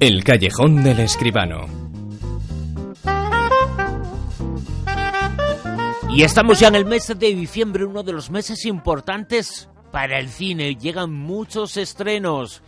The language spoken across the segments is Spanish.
El callejón del escribano. Y estamos ya en el mes de diciembre, uno de los meses importantes para el cine. Llegan muchos estrenos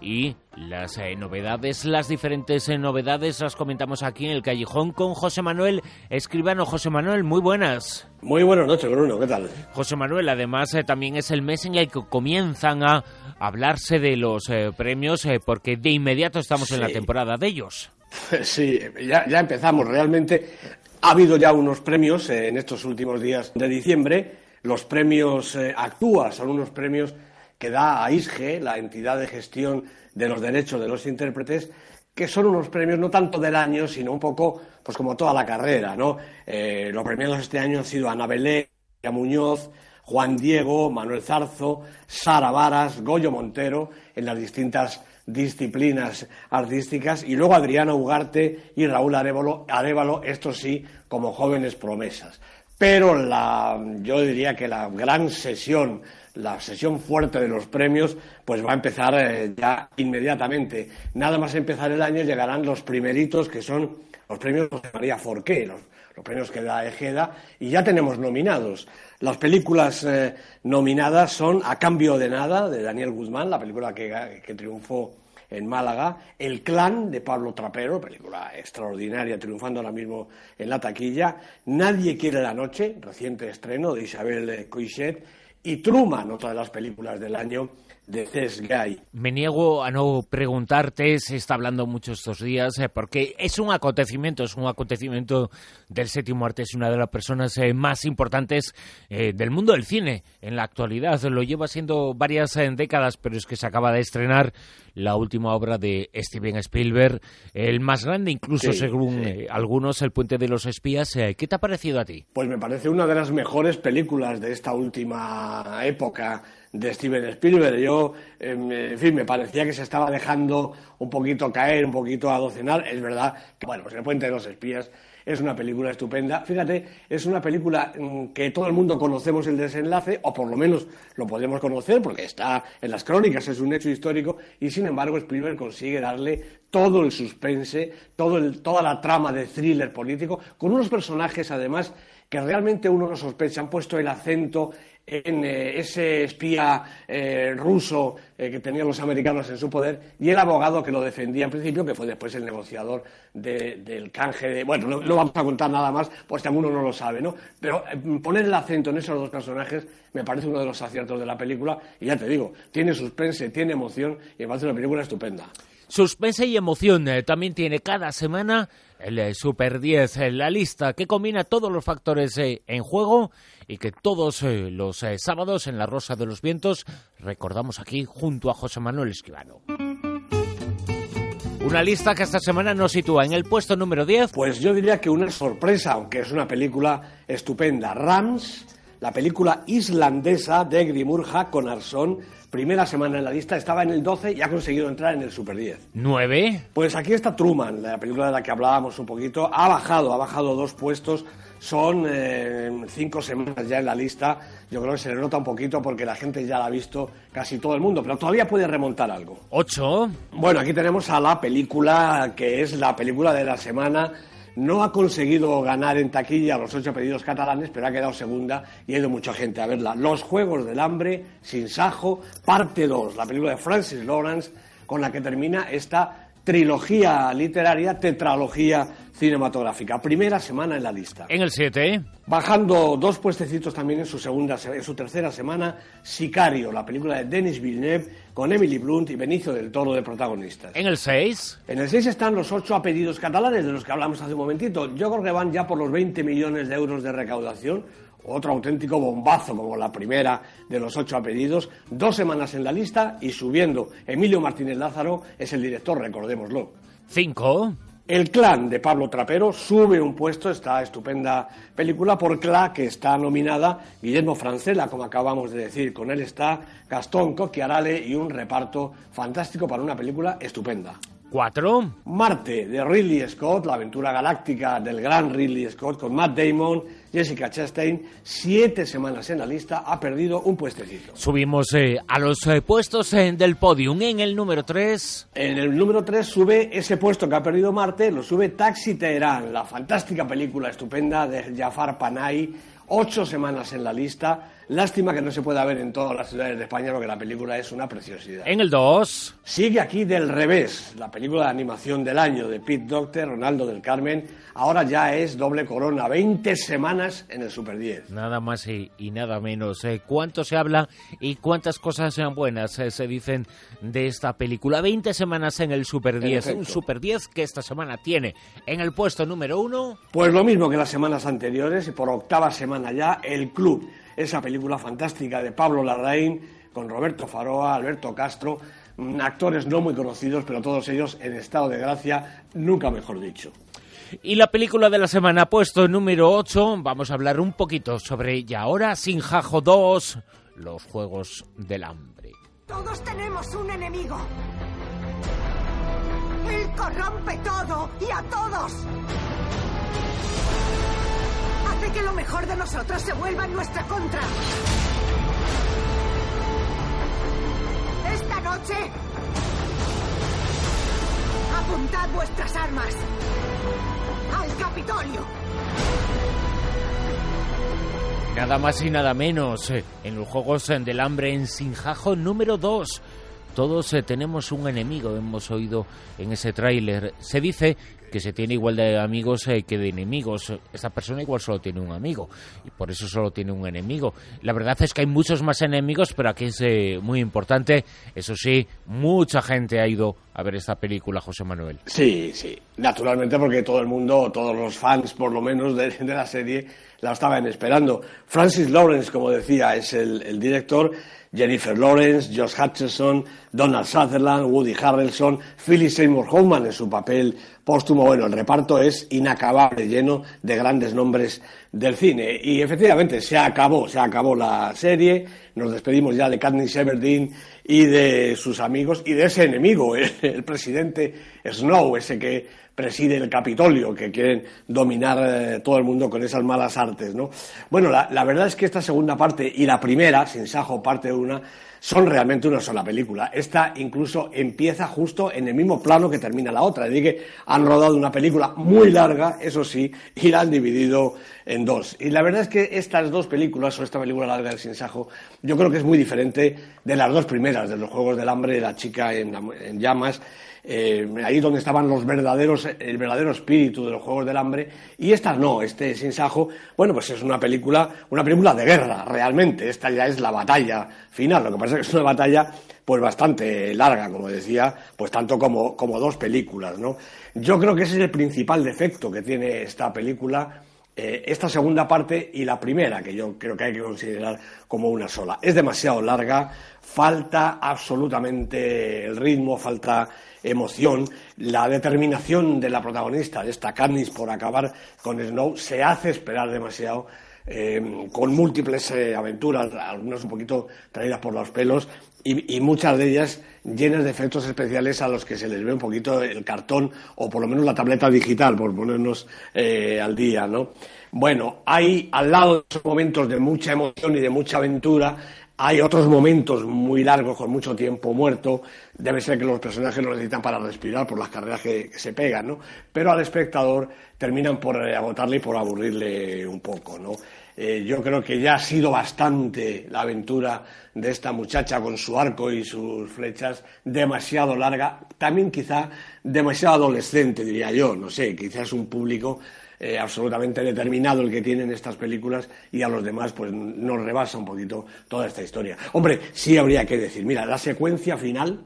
y las eh, novedades, las diferentes eh, novedades las comentamos aquí en el callejón con José Manuel Escribano. José Manuel, muy buenas. Muy buenas noches, Bruno, ¿qué tal? José Manuel, además eh, también es el mes en el que comienzan a hablarse de los premios porque de inmediato estamos en la temporada de ellos. Sí, ya, ya empezamos realmente. Ha habido ya unos premios en estos últimos días de diciembre. Los premios Actúa son unos premios que da a ISGE, la entidad de gestión de los derechos de los intérpretes, que son unos premios no tanto del año, sino un poco, pues como toda la carrera, ¿no? Eh, los premiados este año han sido Ana Belé, Muñoz, Juan Diego, Manuel Zarzo, Sara Varas, Goyo Montero, en las distintas disciplinas artísticas, y luego Adriana Ugarte y Raúl Arevalo, estos sí, como jóvenes promesas. Pero la, yo diría que la gran sesión la sesión fuerte de los premios pues va a empezar eh, ya inmediatamente. Nada más empezar el año llegarán los primeritos que son los premios José María Forqué, los, premios que da Ejeda, y ya tenemos nominados. Las películas eh, nominadas son A cambio de nada, de Daniel Guzmán, la película que, que triunfó en Málaga, El clan de Pablo Trapero, película extraordinaria, triunfando ahora mismo en la taquilla, Nadie quiere la noche, reciente estreno de Isabel Coixet, y Truman, otra de las películas del año de Cés Gay. Me niego a no preguntarte, se está hablando mucho estos días, eh, porque es un acontecimiento, es un acontecimiento del séptimo arte, es una de las personas eh, más importantes eh, del mundo del cine en la actualidad. Lo lleva siendo varias décadas, pero es que se acaba de estrenar la última obra de Steven Spielberg, el más grande incluso según algunos, El puente de los espías. ¿Qué te ha parecido a ti? Pues me parece una de las mejores películas de esta última época de Steven Spielberg. Yo, em, en fin, me parecía que se estaba dejando un poquito caer, un poquito a docenar. Es verdad que, bueno, pues El puente de los espías es una película estupenda. Fíjate, es una película mm, que todo el mundo conocemos el desenlace, o por lo menos lo podemos conocer porque está en las crónicas, es un hecho histórico, y sin embargo Spielberg consigue darle todo el suspense, todo toda la trama de thriller político, con unos personajes además que realmente uno no sospecha, han puesto el acento en eh, ese espía eh, ruso eh, que tenían los americanos en su poder y el abogado que lo defendía en principio, que fue después el negociador del canje de... Bueno, no, vamos a contar nada más, pues que uno no lo sabe, ¿no? Pero poner el acento en esos dos personajes me parece uno de los aciertos de la película y ya te digo, tiene suspense, tiene emoción y me parece una película estupenda. Suspense y emoción también tiene cada semana el Super 10, la lista que combina todos los factores en juego y que todos eh, los eh, sábados en La Rosa de los Vientos recordamos aquí junto a José Manuel Esquivano. Una lista que esta semana nos sitúa en el puesto número 10. Pues yo diría que una sorpresa, aunque es una película estupenda. Rams, la película islandesa de Grimur Arson, primera semana en la lista, estaba en el 12 y ha conseguido entrar en el Super 10. ¿9? Pues aquí está Truman, la película de la que hablábamos un poquito. Ha bajado, ha bajado dos puestos son eh, cinco semanas ya en la lista. Yo creo que se le nota un poquito porque la gente ya la ha visto casi todo el mundo, pero todavía puede remontar algo. ¿Ocho? Bueno, aquí tenemos a la película que es la película de la semana. No ha conseguido ganar en taquilla los ocho pedidos catalanes, pero ha quedado segunda y ha ido mucha gente a verla. Los Juegos del Hambre, Sin Sajo, parte 2, la película de Francis Lawrence, con la que termina esta trilogía literaria, tetralogía cinematográfica. Primera semana en la lista. En el 7. Bajando dos puestecitos también en su segunda, en su tercera semana, Sicario, la película de Denis Villeneuve con Emily Blunt y Benicio del Toro de protagonistas. En el 6. En el 6 están los ocho apellidos catalanes de los que hablamos hace un momentito. Yo creo que van ya por los 20 millones de euros de recaudación otro auténtico bombazo como la primera de los ocho apellidos, dos semanas en la lista y subiendo. Emilio Martínez Lázaro es el director, recordémoslo. Cinco. El clan de Pablo Trapero sube un puesto, esta estupenda película, por CLA, que está nominada Guillermo Francela, como acabamos de decir. Con él está Gastón Cocchiarale y un reparto fantástico para una película estupenda. 4. Marte, de Ridley Scott, la aventura galáctica del gran Ridley Scott, con Matt Damon, Jessica Chastain, siete semanas en la lista, ha perdido un puestecito. Subimos eh, a los eh, puestos eh, del podium. En el número 3. En el número 3 sube ese puesto que ha perdido Marte, lo sube Taxi Teherán, la fantástica película estupenda de Jafar Panahi, ocho semanas en la lista. Lástima que no se pueda ver en todas las ciudades de España porque la película es una preciosidad. En el 2. Sigue aquí del revés, la película de animación del año de Pete Docter, Ronaldo del Carmen. Ahora ya es doble corona, 20 semanas en el Super 10. Nada más y, nada menos. Eh, ¿Cuánto se habla y cuántas cosas sean buenas eh, se dicen de esta película? 20 semanas en el Super 10. Un Super 10 que esta semana tiene en el puesto número 1. Pues lo mismo que las semanas anteriores y por octava semana ya, El Club esa película fantástica de Pablo Larraín con Roberto Faroa, Alberto Castro, mm, actores no muy conocidos, pero todos ellos en estado de gracia, nunca mejor dicho. Y la película de la semana, puesto número 8, vamos a hablar un poquito sobre ella ahora, Sin Jajo 2, los Juegos del Hambre. Todos tenemos un enemigo. Él corrompe todo y a todos que lo mejor de nosotros se vuelva en nuestra contra. Esta noche, apuntad vuestras armas al Capitolio. Nada más y nada menos eh, en los Juegos del Hambre en Sinjajo número 2. Todos eh, tenemos un enemigo, hemos oído en ese tráiler. Se dice que se tiene igual de amigos eh, que de enemigos. Esta persona igual solo tiene un amigo y por eso solo tiene un enemigo. La verdad es que hay muchos más enemigos, pero aquí es eh, muy importante. Eso sí, mucha gente ha ido a ver esta película, José Manuel. Sí, sí, naturalmente porque todo el mundo, todos los fans por lo menos de, la serie, la estaban esperando. Francis Lawrence, como decía, es el director Jennifer Lawrence, Josh Hutcherson, Donald Sutherland, Woody Harrelson, Philip Seymour Hoffman en su papel póstumo. Bueno, el reparto es inacabable, lleno de grandes nombres del cine. Y efectivamente, se acabó, se acabó la serie. Nos despedimos ya de Katniss Everdeen y de sus amigos y de ese enemigo, el presidente Snow, ese que preside el Capitolio, que quieren dominar eh, todo el mundo con esas malas artes, ¿no? Bueno, la, verdad es que esta segunda parte y la primera, Sin Sajo, parte una, son realmente una sola película. Esta incluso empieza justo en el mismo plano que termina la otra. Es decir, que han rodado una película muy larga, eso sí, y la han dividido en dos. Y la verdad es que estas dos películas, o esta película larga del Sinsajo, yo creo que es muy diferente de las dos primeras, de los Juegos del Hambre, La chica en llamas, eh, ahí donde estaban los verdaderos, el verdadero espíritu de los Juegos del Hambre, y esta no, este Sinsajo, bueno, pues es una película, una película de guerra, realmente, esta ya es la batalla final, lo que pasa es que es una batalla pues bastante larga, como decía, pues tanto como, como dos películas, ¿no? Yo creo que ese es el principal defecto que tiene esta película, eh, esta segunda parte y la primera, que yo creo que hay que considerar como una sola. Es demasiado larga, falta absolutamente el ritmo, falta emoción, la determinación de la protagonista, de esta Katniss por acabar con Snow, se hace esperar demasiado. Eh, con múltiples eh, aventuras, algunas un poquito traídas por los pelos, y, muchas de ellas llenas de efectos especiales a los que se les ve un poquito el cartón o por lo menos la tableta digital, por ponernos eh, al día, ¿no? Bueno, hay al lado de esos momentos de mucha emoción y de mucha aventura, hay otros momentos muy largos, con mucho tiempo muerto. Debe ser que los personajes lo necesitan para respirar por las carreras que, se pegan, ¿no? Pero al espectador terminan por eh, agotarle y por aburrirle un poco, ¿no? Eh, yo creo que ya ha sido bastante la aventura de esta muchacha con su arco y sus flechas, demasiado larga, también quizá demasiado adolescente, diría yo, no sé, quizás un público eh, absolutamente determinado el que tienen estas películas y a los demás pues nos rebasa un poquito toda esta historia. Hombre, sí habría que decir, mira, la secuencia final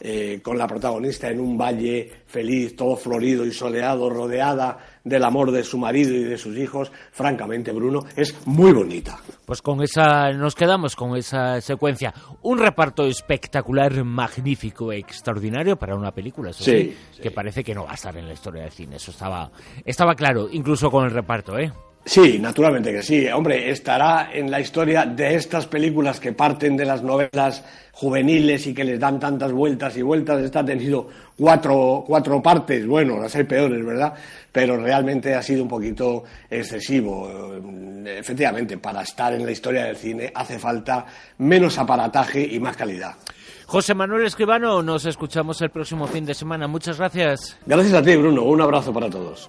eh, con la protagonista en un valle feliz, todo florido y soleado, rodeada del amor de su marido y de sus hijos, francamente, Bruno, es muy bonita. Pues con esa nos quedamos con esa secuencia. Un reparto espectacular, magnífico, extraordinario para una película, eso sí, que parece que no va a estar en la historia del cine. Eso estaba, estaba claro, incluso con el reparto, ¿eh? Sí, naturalmente que sí. Hombre, estará en la historia de estas películas que parten de las novelas juveniles y que les dan tantas vueltas y vueltas. Esta ha tenido cuatro, cuatro partes, bueno, las hay peores, ¿verdad? Pero realmente ha sido un poquito excesivo. Efectivamente, para estar en la historia del cine hace falta menos aparataje y más calidad. José Manuel Escribano, nos escuchamos el próximo fin de semana. Muchas gracias. Gracias a ti, Bruno. Un abrazo para todos.